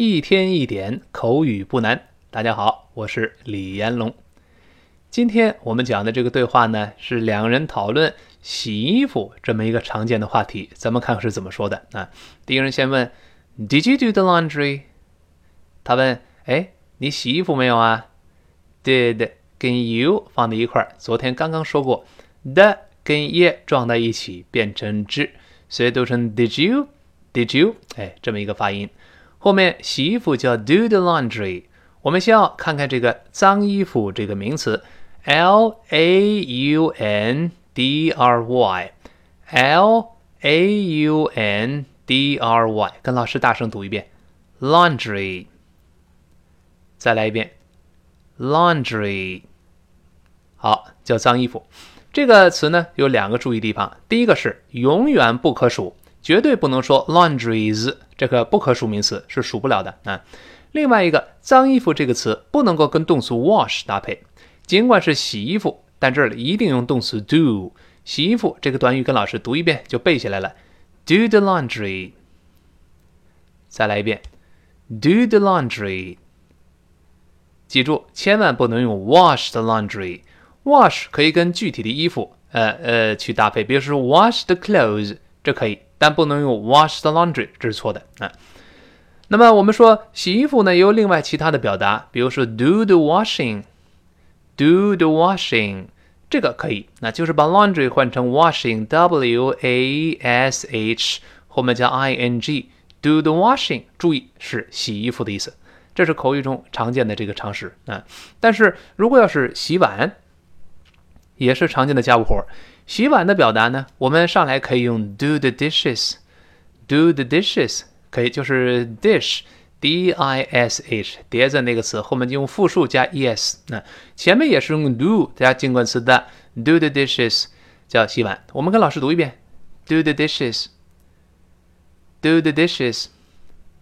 一天一点口语不难。大家好，我是李彦龙。今天我们讲的这个对话呢，是两个人讨论洗衣服这么一个常见的话题。咱们看看是怎么说的啊？第一人先问：“Did you do the laundry？” 他问：“哎，你洗衣服没有啊？”Did 跟 you 放在一块儿，昨天刚刚说过，the 跟 ye 撞在一起变成 z，所以读成 Did you？Did you？哎，这么一个发音。后面洗衣服叫 do the laundry。我们先要看看这个脏衣服这个名词，l a u n d r y，l a u n d r y，跟老师大声读一遍，laundry。再来一遍，laundry。好，叫脏衣服。这个词呢有两个注意地方，第一个是永远不可数。绝对不能说 laundries 这个不可数名词是数不了的啊。另外一个脏衣服这个词不能够跟动词 wash 搭配，尽管是洗衣服，但这里一定用动词 do。洗衣服这个短语跟老师读一遍就背下来了，do the laundry。再来一遍，do the laundry。记住，千万不能用 wash the laundry。wash 可以跟具体的衣服呃呃去搭配，比如说 wash the clothes，这可以。但不能用 wash the laundry，这是错的啊。那么我们说洗衣服呢，也有另外其他的表达，比如说 do the washing，do the washing，这个可以，那就是把 laundry 换成 washing，w a s h 后面加 i n g，do the washing，注意是洗衣服的意思，这是口语中常见的这个常识啊。但是如果要是洗碗，也是常见的家务活。洗碗的表达呢，我们上来可以用 do the dishes，do the dishes 可以就是 dish，d i s h 叠在那个词后面就用复数加 e s，那前面也是用 do 加进冠词的 do the dishes 叫洗碗。我们跟老师读一遍，do the dishes，do the dishes。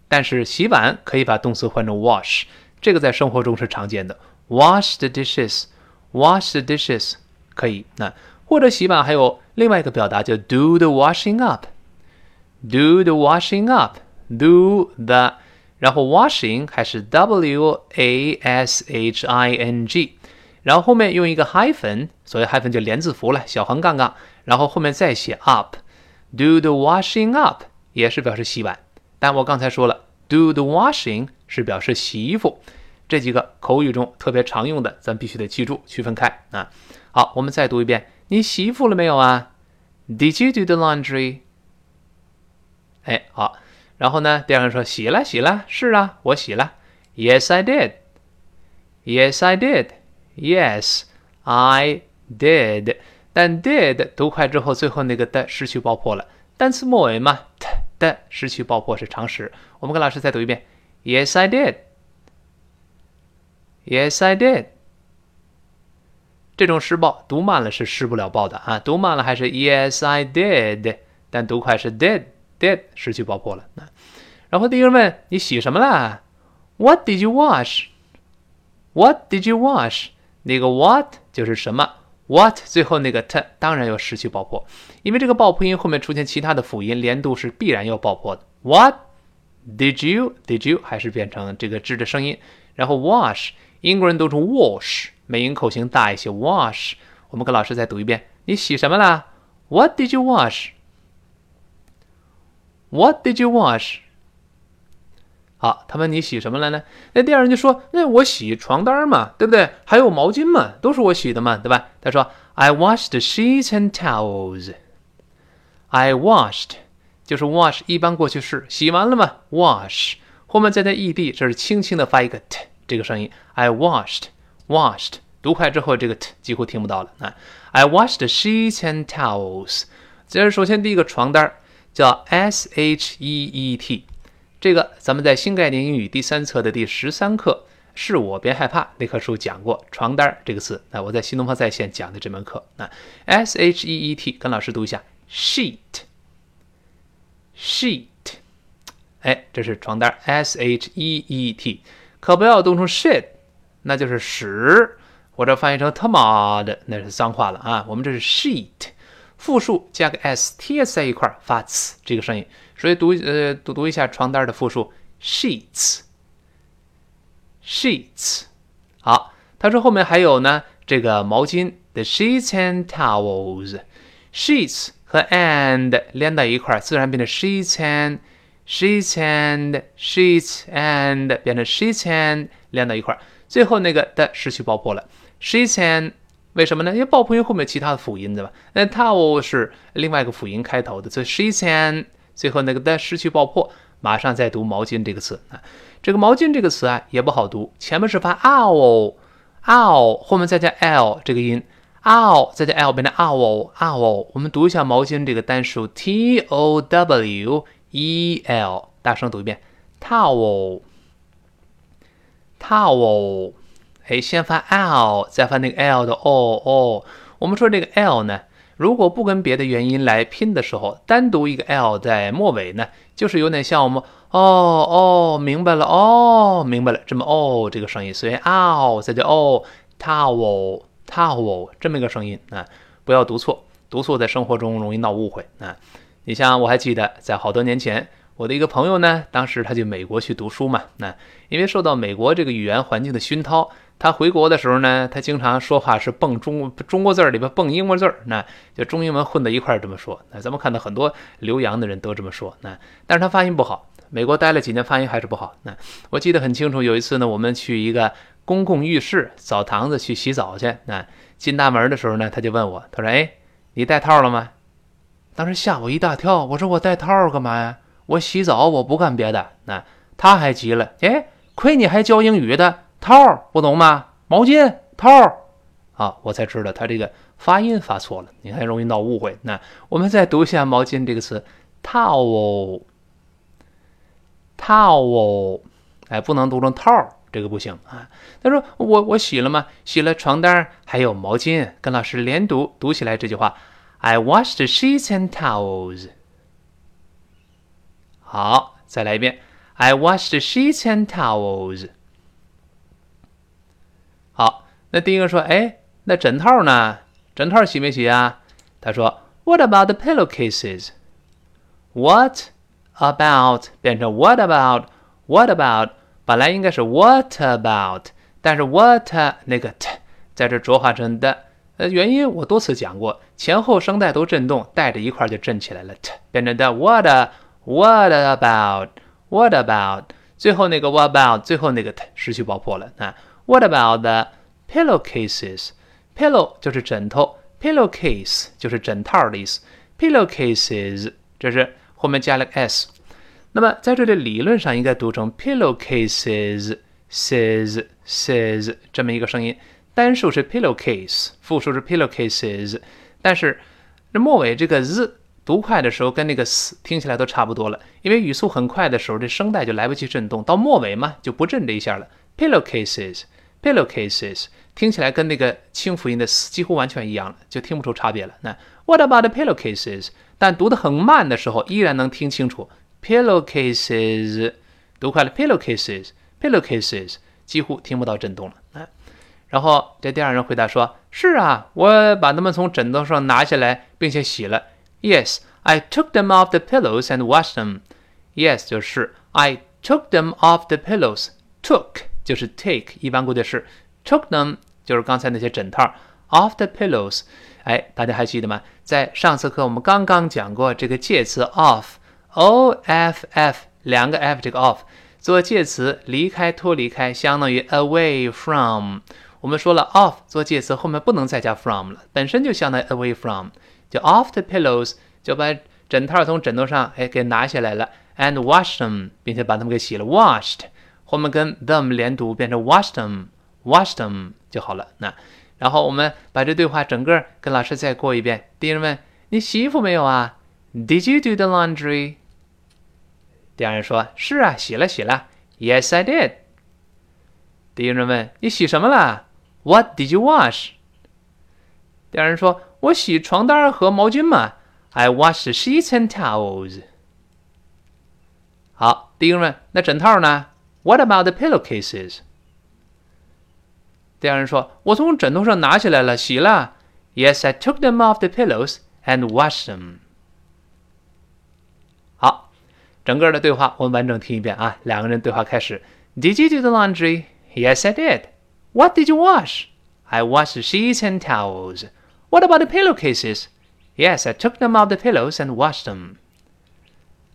但是洗碗可以把动词换成 wash，这个在生活中是常见的，wash the dishes，wash the dishes 可以那。或者洗碗还有另外一个表达叫 do the washing up，do the washing up，do the，然后 washing 还是 w a s h i n g，然后后面用一个 hyphen，所谓 hyphen 就连字符了，小横杠杠，然后后面再写 up，do the washing up 也是表示洗碗，但我刚才说了，do the washing 是表示洗衣服，这几个口语中特别常用的，咱必须得记住，区分开啊。好，我们再读一遍。你洗衣服了没有啊？Did you do the laundry？哎，好，然后呢？第二个人说洗了，洗了，是啊，我洗了。Yes, I did. Yes, I did. Yes, I did. 但 did 读快之后，最后那个的失去爆破了。单词末尾嘛的失去爆破是常识。我们跟老师再读一遍。Yes, I did. Yes, I did. 这种失爆读慢了是失不了爆的啊，读慢了还是 Yes I did，但读快是 did did 失去爆破了。那然后第一个问你洗什么了？What did you wash？What did you wash？那个 what 就是什么？What 最后那个 t 当然要失去爆破，因为这个爆破音后面出现其他的辅音，连读是必然要爆破的。What did you did you 还是变成这个 z 的声音，然后 wash 英国人读成 wash。美音口型大一些，wash。我们跟老师再读一遍，你洗什么了？What did you wash？What did you wash？好，他问你洗什么了呢？那第二人就说，那我洗床单嘛，对不对？还有毛巾嘛，都是我洗的嘛，对吧？他说，I washed sheets and towels。I washed 就是 wash 一般过去式，洗完了嘛，wash 后面再加 ed，这是轻轻的发一个 t 这个声音，I washed。washed 读快之后，这个 t 几乎听不到了啊。I washed sheets and towels。这是首先第一个床单叫 s h e e t，这个咱们在新概念英语第三册的第十三课是我别害怕那课书讲过床单这个词。那我在新东方在线讲的这门课啊，s h e e t 跟老师读一下 sheet，sheet，哎，这是床单 s h e e t，可不要读成 shit。那就是屎，或者翻译成他妈的，那是脏话了啊。我们这是 sheet，复数加个 s t s 在一块儿发呲这个声音，所以读呃读读一下床单的复数 sheets sheets。好，他说后面还有呢，这个毛巾，the sheets and towels，sheets 和 and 连到一块儿，自然变成 sheets and She's and，sheets and 变成 sheets and 连到一块儿，最后那个的失去爆破了，sheets and 为什么呢？因为爆破音后面有其他的辅音对吧？那 towel 是另外一个辅音开头的，所以 sheets and 最后那个的失去爆破，马上再读毛巾这个词啊。这个毛巾这个词啊也不好读，前面是发 ow，ow，后面再加 l 这个音，ow 再加 l 变成 owl，owl。我们读一下毛巾这个单数 t o w e l，大声读一遍，towel，towel。哎，先发 l，再发那个 l 的 o o。我们说这个 l 呢，如果不跟别的元音来拼的时候，单独一个 l 在末尾呢，就是有点像我们。哦哦，明白了哦，明白了，这么哦这个声音，所以哦再叫哦，towel towel 这么一个声音啊，不要读错，读错在生活中容易闹误会啊。你像我还记得在好多年前，我的一个朋友呢，当时他去美国去读书嘛，那因为受到美国这个语言环境的熏陶。他回国的时候呢，他经常说话是蹦中中国字儿里边蹦英文字儿，那就中英文混在一块儿这么说。那咱们看到很多留洋的人都这么说，那但是他发音不好，美国待了几年，发音还是不好。那我记得很清楚，有一次呢，我们去一个公共浴室澡堂子去洗澡去，那进大门的时候呢，他就问我，他说：“哎，你戴套了吗？”当时吓我一大跳，我说：“我戴套干嘛呀？我洗澡，我不干别的。”那他还急了，哎，亏你还教英语的。套不懂吗？毛巾套啊，我才知道他这个发音发错了，你看容易闹误会。那我们再读一下“毛巾”这个词，towel，towel，哎，不能读成套，这个不行啊。他说我我洗了吗？洗了床单还有毛巾，跟老师连读，读起来这句话 ：I washed sheets and towels。好，再来一遍：I washed sheets and towels。好，那第一个说，哎，那枕套呢？枕套洗没洗啊？他说，What about the pillowcases？What about 变成 What about？What about 本来应该是 What about，但是 What 那个 t 在这浊化成的，呃，原因我多次讲过， 前后声带都震动，带着一块就震起来了，t 变成的 What What about？What about？最后那个 What about？最后那个 t 失去爆破了啊。What about the pillowcases? Pillow 就是枕头，pillowcase 就是枕套的意思。pillowcases 这是后面加了个 s。那么在这里理论上应该读成 pillowcases says says 这么一个声音，单数是 pillowcase，复数是 pillowcases。但是这末尾这个 z 读快的时候跟那个 s 听起来都差不多了，因为语速很快的时候这声带就来不及震动，到末尾嘛就不震这一下了。pillowcases。Pillowcases 听起来跟那个清辅音的 s 几乎完全一样了，就听不出差别了。那 What about the pillowcases？但读得很慢的时候，依然能听清楚 pillowcases。读快了 pillowcases，pillowcases 几乎听不到震动了。啊，然后这第二人回答说：“是啊，我把它们从枕头上拿下来，并且洗了。Yes, I took them off the pillows and washed them. Yes 就是 I took them off the pillows. Took 就是 take，一般过去式 took them 就是刚才那些枕套 off the pillows。哎，大家还记得吗？在上次课我们刚刚讲过这个介词 off，o f f 两个 f 这个 off 做介词离开脱离开，相当于 away from。我们说了 off 做介词后面不能再加 from 了，本身就相当于 away from，就 off the pillows 就把枕套从枕头上哎给拿下来了，and wash them，并且把它们给洗了，washed。后面跟 them 连读，变成 wash them，wash them 就好了。那，然后我们把这对话整个跟老师再过一遍。第一人问：“你洗衣服没有啊？”Did you do the laundry？第二人说：“是啊，洗了，洗了。”Yes, I did。第一人问：“你洗什么了 ？”What did you wash？第二人说：“我洗床单和毛巾嘛。”I washed sheets and towels。好，第一个问：“那枕套呢？” What about the pillowcases？第二人说：“我从枕头上拿起来了，洗了。” Yes, I took them off the pillows and washed them。好，整个的对话我们完整听一遍啊。两个人对话开始。Did you do the laundry? Yes, I did. What did you wash? I washed sheets and towels. What about the pillowcases? Yes, I took them off the pillows and washed them.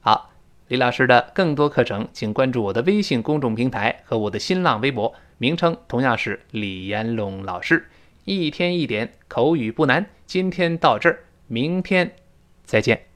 好，李老师的更多课程，请关注我的微信公众平台和我的新浪微博，名称同样是李延龙老师。一天一点口语不难，今天到这儿，明天再见。